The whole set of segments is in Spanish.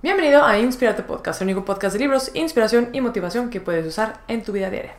Bienvenido a Inspirarte Podcast, el único podcast de libros, inspiración y motivación que puedes usar en tu vida diaria.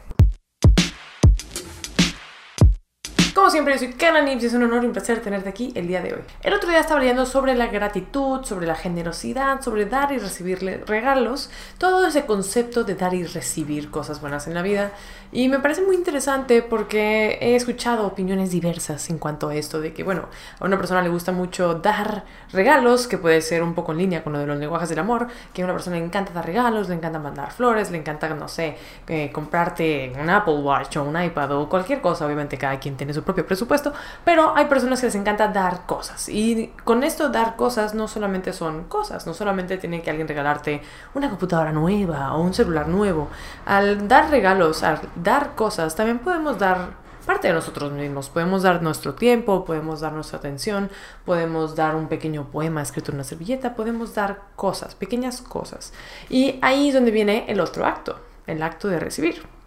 Como siempre, yo soy Kana Nips y es un honor y un placer tenerte aquí el día de hoy. El otro día estaba leyendo sobre la gratitud, sobre la generosidad, sobre dar y recibir regalos, todo ese concepto de dar y recibir cosas buenas en la vida. Y me parece muy interesante porque he escuchado opiniones diversas en cuanto a esto, de que, bueno, a una persona le gusta mucho dar regalos, que puede ser un poco en línea con lo de los lenguajes del amor, que a una persona le encanta dar regalos, le encanta mandar flores, le encanta, no sé, eh, comprarte un Apple Watch o un iPad o cualquier cosa, obviamente cada quien tiene su propio presupuesto, pero hay personas que les encanta dar cosas. Y con esto dar cosas no solamente son cosas, no solamente tiene que alguien regalarte una computadora nueva o un celular nuevo. Al dar regalos, al dar cosas, también podemos dar parte de nosotros mismos. Podemos dar nuestro tiempo, podemos dar nuestra atención, podemos dar un pequeño poema escrito en una servilleta, podemos dar cosas, pequeñas cosas. Y ahí es donde viene el otro acto, el acto de recibir.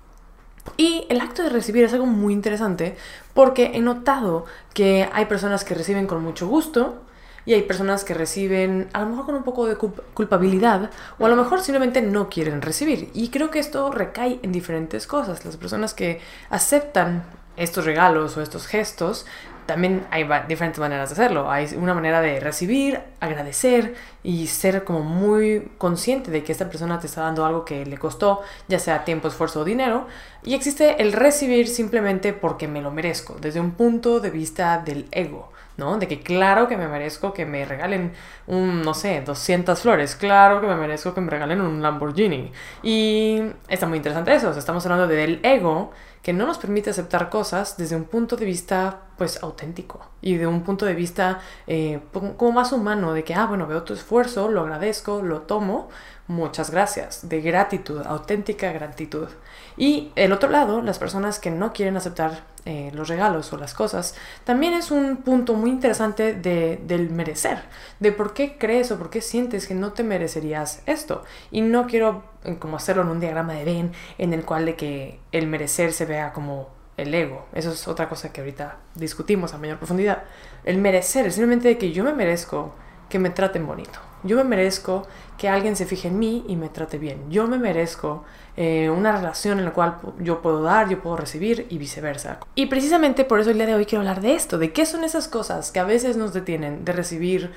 Y el acto de recibir es algo muy interesante porque he notado que hay personas que reciben con mucho gusto y hay personas que reciben a lo mejor con un poco de culpabilidad o a lo mejor simplemente no quieren recibir. Y creo que esto recae en diferentes cosas. Las personas que aceptan estos regalos o estos gestos también hay diferentes maneras de hacerlo. Hay una manera de recibir, agradecer y ser como muy consciente de que esta persona te está dando algo que le costó, ya sea tiempo, esfuerzo o dinero. Y existe el recibir simplemente porque me lo merezco, desde un punto de vista del ego. ¿No? De que claro que me merezco que me regalen un, no sé, 200 flores, claro que me merezco que me regalen un Lamborghini. Y está muy interesante eso, estamos hablando del ego que no nos permite aceptar cosas desde un punto de vista pues auténtico y de un punto de vista eh, como más humano de que ah bueno veo tu esfuerzo lo agradezco lo tomo muchas gracias de gratitud auténtica gratitud y el otro lado las personas que no quieren aceptar eh, los regalos o las cosas también es un punto muy interesante de, del merecer de por qué crees o por qué sientes que no te merecerías esto y no quiero como hacerlo en un diagrama de Venn en el cual de que el merecer se vea como el ego. Eso es otra cosa que ahorita discutimos a mayor profundidad. El merecer es simplemente que yo me merezco que me traten bonito. Yo me merezco que alguien se fije en mí y me trate bien. Yo me merezco eh, una relación en la cual yo puedo dar, yo puedo recibir y viceversa. Y precisamente por eso el día de hoy quiero hablar de esto, de qué son esas cosas que a veces nos detienen de recibir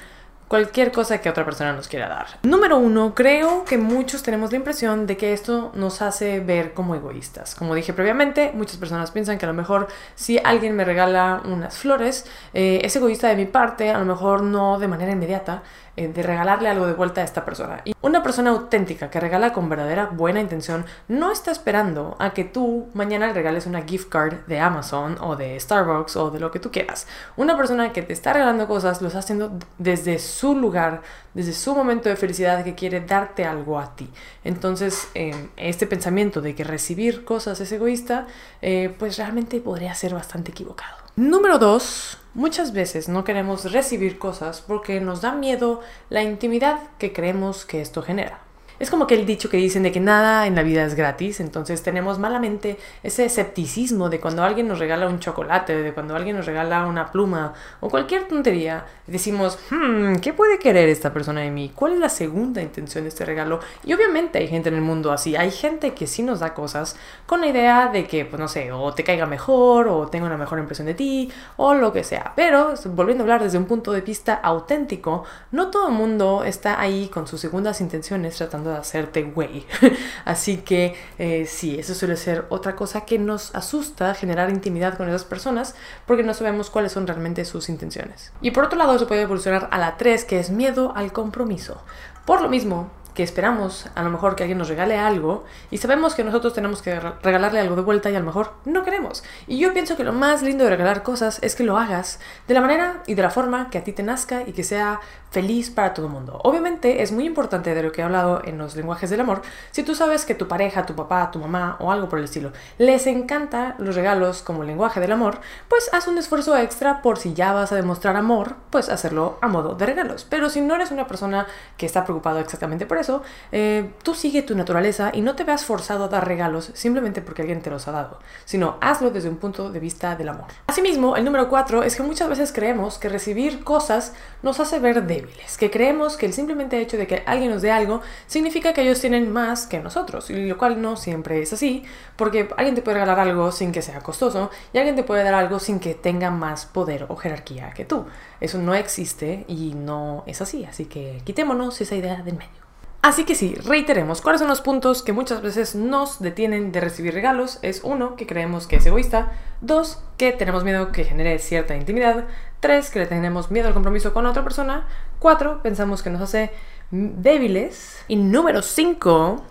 cualquier cosa que otra persona nos quiera dar. Número uno, creo que muchos tenemos la impresión de que esto nos hace ver como egoístas. Como dije previamente, muchas personas piensan que a lo mejor si alguien me regala unas flores, eh, es egoísta de mi parte, a lo mejor no de manera inmediata, eh, de regalarle algo de vuelta a esta persona. Y una persona auténtica que regala con verdadera buena intención no está esperando a que tú mañana le regales una gift card de Amazon o de Starbucks o de lo que tú quieras. Una persona que te está regalando cosas lo está haciendo desde su lugar, desde su momento de felicidad que quiere darte algo a ti. Entonces, em, este pensamiento de que recibir cosas es egoísta, eh, pues realmente podría ser bastante equivocado. Número dos, muchas veces no queremos recibir cosas porque nos da miedo la intimidad que creemos que esto genera. Es como que el dicho que dicen de que nada en la vida es gratis, entonces tenemos malamente ese escepticismo de cuando alguien nos regala un chocolate, de cuando alguien nos regala una pluma o cualquier tontería, decimos, hmm, ¿qué puede querer esta persona de mí? ¿Cuál es la segunda intención de este regalo? Y obviamente hay gente en el mundo así, hay gente que sí nos da cosas con la idea de que, pues no sé, o te caiga mejor, o tenga una mejor impresión de ti, o lo que sea. Pero, volviendo a hablar desde un punto de vista auténtico, no todo el mundo está ahí con sus segundas intenciones tratando de hacerte güey. Así que eh, sí, eso suele ser otra cosa que nos asusta generar intimidad con esas personas porque no sabemos cuáles son realmente sus intenciones. Y por otro lado, se puede evolucionar a la 3, que es miedo al compromiso. Por lo mismo, que esperamos a lo mejor que alguien nos regale algo y sabemos que nosotros tenemos que regalarle algo de vuelta y a lo mejor no queremos. Y yo pienso que lo más lindo de regalar cosas es que lo hagas de la manera y de la forma que a ti te nazca y que sea feliz para todo el mundo. Obviamente es muy importante de lo que he hablado en los lenguajes del amor. Si tú sabes que tu pareja, tu papá, tu mamá o algo por el estilo les encanta los regalos como lenguaje del amor, pues haz un esfuerzo extra por si ya vas a demostrar amor, pues hacerlo a modo de regalos. Pero si no eres una persona que está preocupado exactamente por eso, eh, tú sigue tu naturaleza y no te veas forzado a dar regalos simplemente porque alguien te los ha dado, sino hazlo desde un punto de vista del amor. Asimismo, el número cuatro es que muchas veces creemos que recibir cosas nos hace ver débiles, que creemos que el simplemente hecho de que alguien nos dé algo significa que ellos tienen más que nosotros, y lo cual no siempre es así, porque alguien te puede regalar algo sin que sea costoso y alguien te puede dar algo sin que tenga más poder o jerarquía que tú. Eso no existe y no es así, así que quitémonos esa idea del medio. Así que sí, reiteremos, ¿cuáles son los puntos que muchas veces nos detienen de recibir regalos? Es uno, que creemos que es egoísta, dos, que tenemos miedo que genere cierta intimidad, tres, que le tenemos miedo al compromiso con otra persona, cuatro, pensamos que nos hace débiles y número cinco,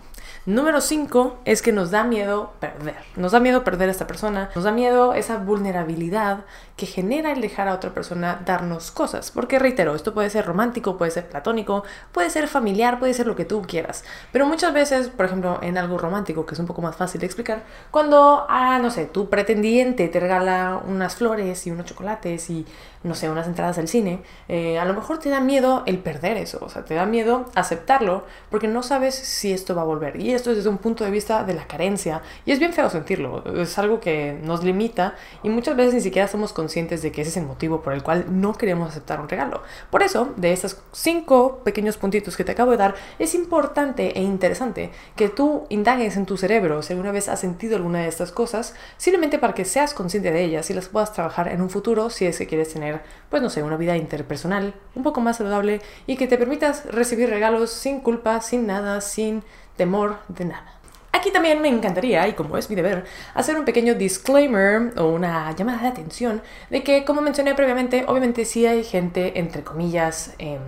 Número 5 es que nos da miedo perder. Nos da miedo perder a esta persona. Nos da miedo esa vulnerabilidad que genera el dejar a otra persona darnos cosas. Porque reitero, esto puede ser romántico, puede ser platónico, puede ser familiar, puede ser lo que tú quieras. Pero muchas veces, por ejemplo, en algo romántico, que es un poco más fácil de explicar, cuando, ah, no sé, tu pretendiente te regala unas flores y unos chocolates y, no sé, unas entradas al cine, eh, a lo mejor te da miedo el perder eso. O sea, te da miedo aceptarlo porque no sabes si esto va a volver. Y esto es desde un punto de vista de la carencia. Y es bien feo sentirlo, es algo que nos limita y muchas veces ni siquiera somos conscientes de que ese es el motivo por el cual no queremos aceptar un regalo. Por eso, de estos cinco pequeños puntitos que te acabo de dar, es importante e interesante que tú indagues en tu cerebro si alguna vez has sentido alguna de estas cosas, simplemente para que seas consciente de ellas y las puedas trabajar en un futuro si es que quieres tener, pues no sé, una vida interpersonal un poco más saludable y que te permitas recibir regalos sin culpa, sin nada, sin temor de nada. Aquí también me encantaría, y como es mi deber, hacer un pequeño disclaimer o una llamada de atención de que, como mencioné previamente, obviamente sí hay gente, entre comillas, eh,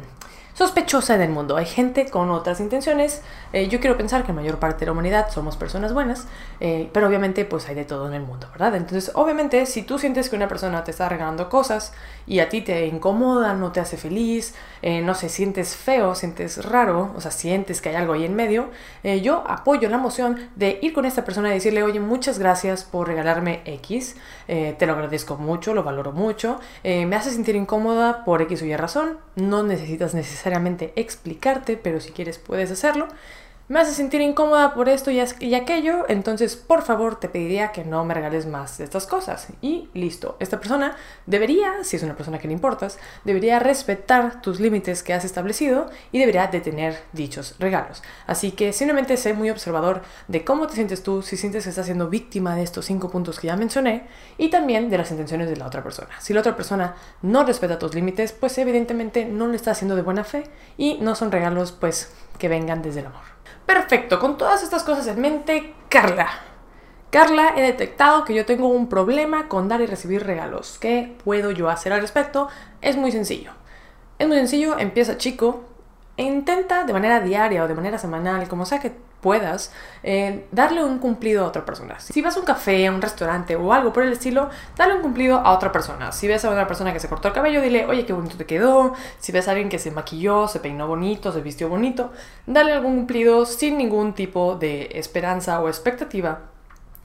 sospechosa en el mundo. Hay gente con otras intenciones. Eh, yo quiero pensar que la mayor parte de la humanidad somos personas buenas, eh, pero obviamente pues hay de todo en el mundo, ¿verdad? Entonces, obviamente, si tú sientes que una persona te está regalando cosas y a ti te incomoda, no te hace feliz, eh, no sé, sientes feo, sientes raro, o sea, sientes que hay algo ahí en medio, yo apoyo la emoción de ir con esta persona y decirle, oye, muchas gracias por regalarme X, te lo agradezco mucho, lo valoro mucho, me hace sentir incómoda por X o Y razón, no necesitas necesariamente explicarte, pero si quieres puedes hacerlo me hace sentir incómoda por esto y, aquello, entonces por favor te pediría que no me regales más de estas cosas. Y listo, esta persona debería, si es una persona que le importas, debería respetar tus límites que has establecido y debería detener dichos regalos. Así que simplemente sé muy observador de cómo te sientes tú, si sientes que estás siendo víctima de estos cinco puntos que ya mencioné y también de las intenciones de la otra persona. Si la otra persona no respeta tus límites, pues evidentemente no lo está haciendo de buena fe y no son regalos pues que vengan desde el amor. Perfecto, con todas estas cosas en mente, Carla. Carla, he detectado que yo tengo un problema con dar y recibir regalos. ¿Qué puedo yo hacer al respecto? Es muy sencillo. Es muy sencillo, empieza chico, intenta de manera diaria o de manera semanal, como sea que puedas, eh, darle un cumplido a otra persona. Si vas a un café, a un restaurante o algo por el estilo, dale un cumplido a otra persona. Si ves a una persona que se cortó el cabello, dile, oye, qué bonito te quedó. Si ves a alguien que se maquilló, se peinó bonito, se vistió bonito, dale algún cumplido sin ningún tipo de esperanza o expectativa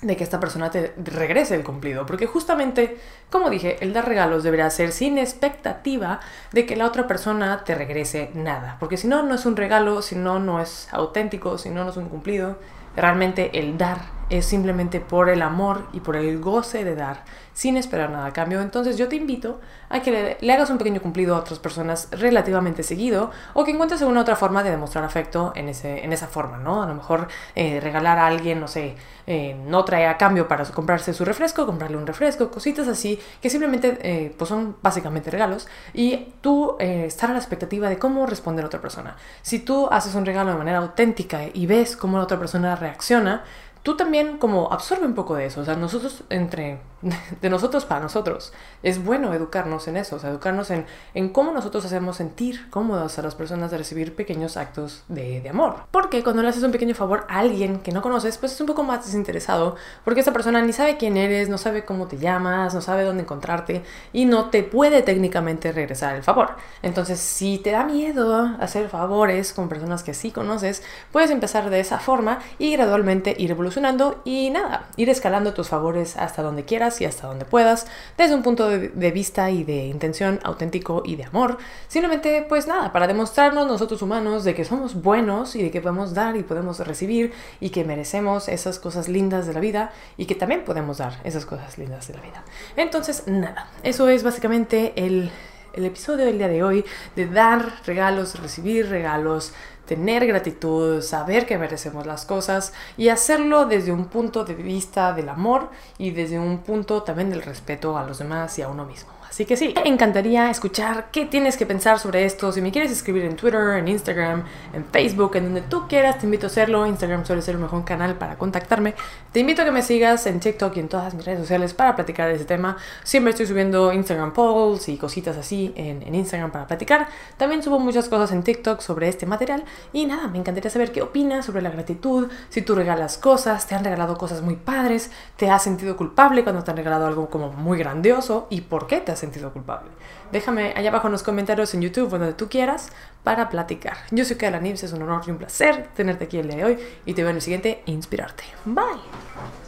de que esta persona te regrese el cumplido. Porque justamente, como dije, el dar regalos deberá ser sin expectativa de que la otra persona te regrese nada. Porque si no, no es un regalo, si no, no es auténtico, si no, no es un cumplido. Realmente el dar es simplemente por el amor y por el goce de dar sin esperar nada a cambio. Entonces yo te invito a que le, hagas un pequeño cumplido a otras personas relativamente seguido o que encuentres alguna otra forma de demostrar afecto en, ese, en esa forma, ¿no? A lo mejor eh, regalar a alguien, no sé, eh, no trae a cambio para comprarse su refresco, comprarle un refresco, cositas así que simplemente eh, pues son básicamente regalos y tú estar a la expectativa de cómo responder a otra persona. Si tú haces un regalo de manera auténtica y ves cómo la otra persona reacciona, tú también como absorbe un poco de eso, o sea, nosotros entre, de nosotros para nosotros, es bueno educarnos en eso, o sea, educarnos en, en cómo nosotros hacemos sentir cómodas a las personas de recibir pequeños actos de, de, amor. Porque cuando le haces un pequeño favor a alguien que no conoces, pues es un poco más desinteresado, porque esa persona ni sabe quién eres, no sabe cómo te llamas, no sabe dónde encontrarte y no te puede técnicamente regresar el favor. Entonces, si te da miedo hacer favores con personas que sí conoces, puedes empezar de esa forma y gradualmente ir evolucionando y nada, ir escalando tus favores hasta donde quieras y hasta donde puedas, desde un punto de vista y de intención auténtico y de amor. Simplemente, pues nada, para demostrarnos nosotros humanos de que somos buenos y de que podemos dar y podemos recibir y que merecemos esas cosas lindas de la vida y que también podemos dar esas cosas lindas de la vida. Entonces, nada, eso es básicamente el, el episodio del día de hoy, de dar regalos, recibir regalos, tener gratitud, saber que merecemos las cosas y hacerlo desde un punto de vista del amor y desde un punto también del respeto a los demás y a uno mismo. Así que sí, me encantaría escuchar qué tienes que pensar sobre esto. Si me quieres escribir en Twitter, en Instagram, en Facebook, en donde tú quieras, te invito a hacerlo. Instagram suele ser el mejor canal para contactarme. Te invito a que me sigas en TikTok y en todas mis redes sociales para platicar de ese tema. Siempre estoy subiendo Instagram polls y cositas así en, en Instagram para platicar. También subo muchas cosas en TikTok sobre este material. Y nada, me encantaría saber qué opinas sobre la gratitud, si tú regalas cosas, te han regalado cosas muy padres, te has sentido culpable cuando te han regalado algo como muy grandioso y por qué te has sentido culpable. Déjame allá abajo en los comentarios en YouTube donde tú quieras para platicar. Yo soy Kayla Nibs, es un honor y un placer tenerte aquí el día de hoy y te veo en el siguiente Inspirarte. Bye.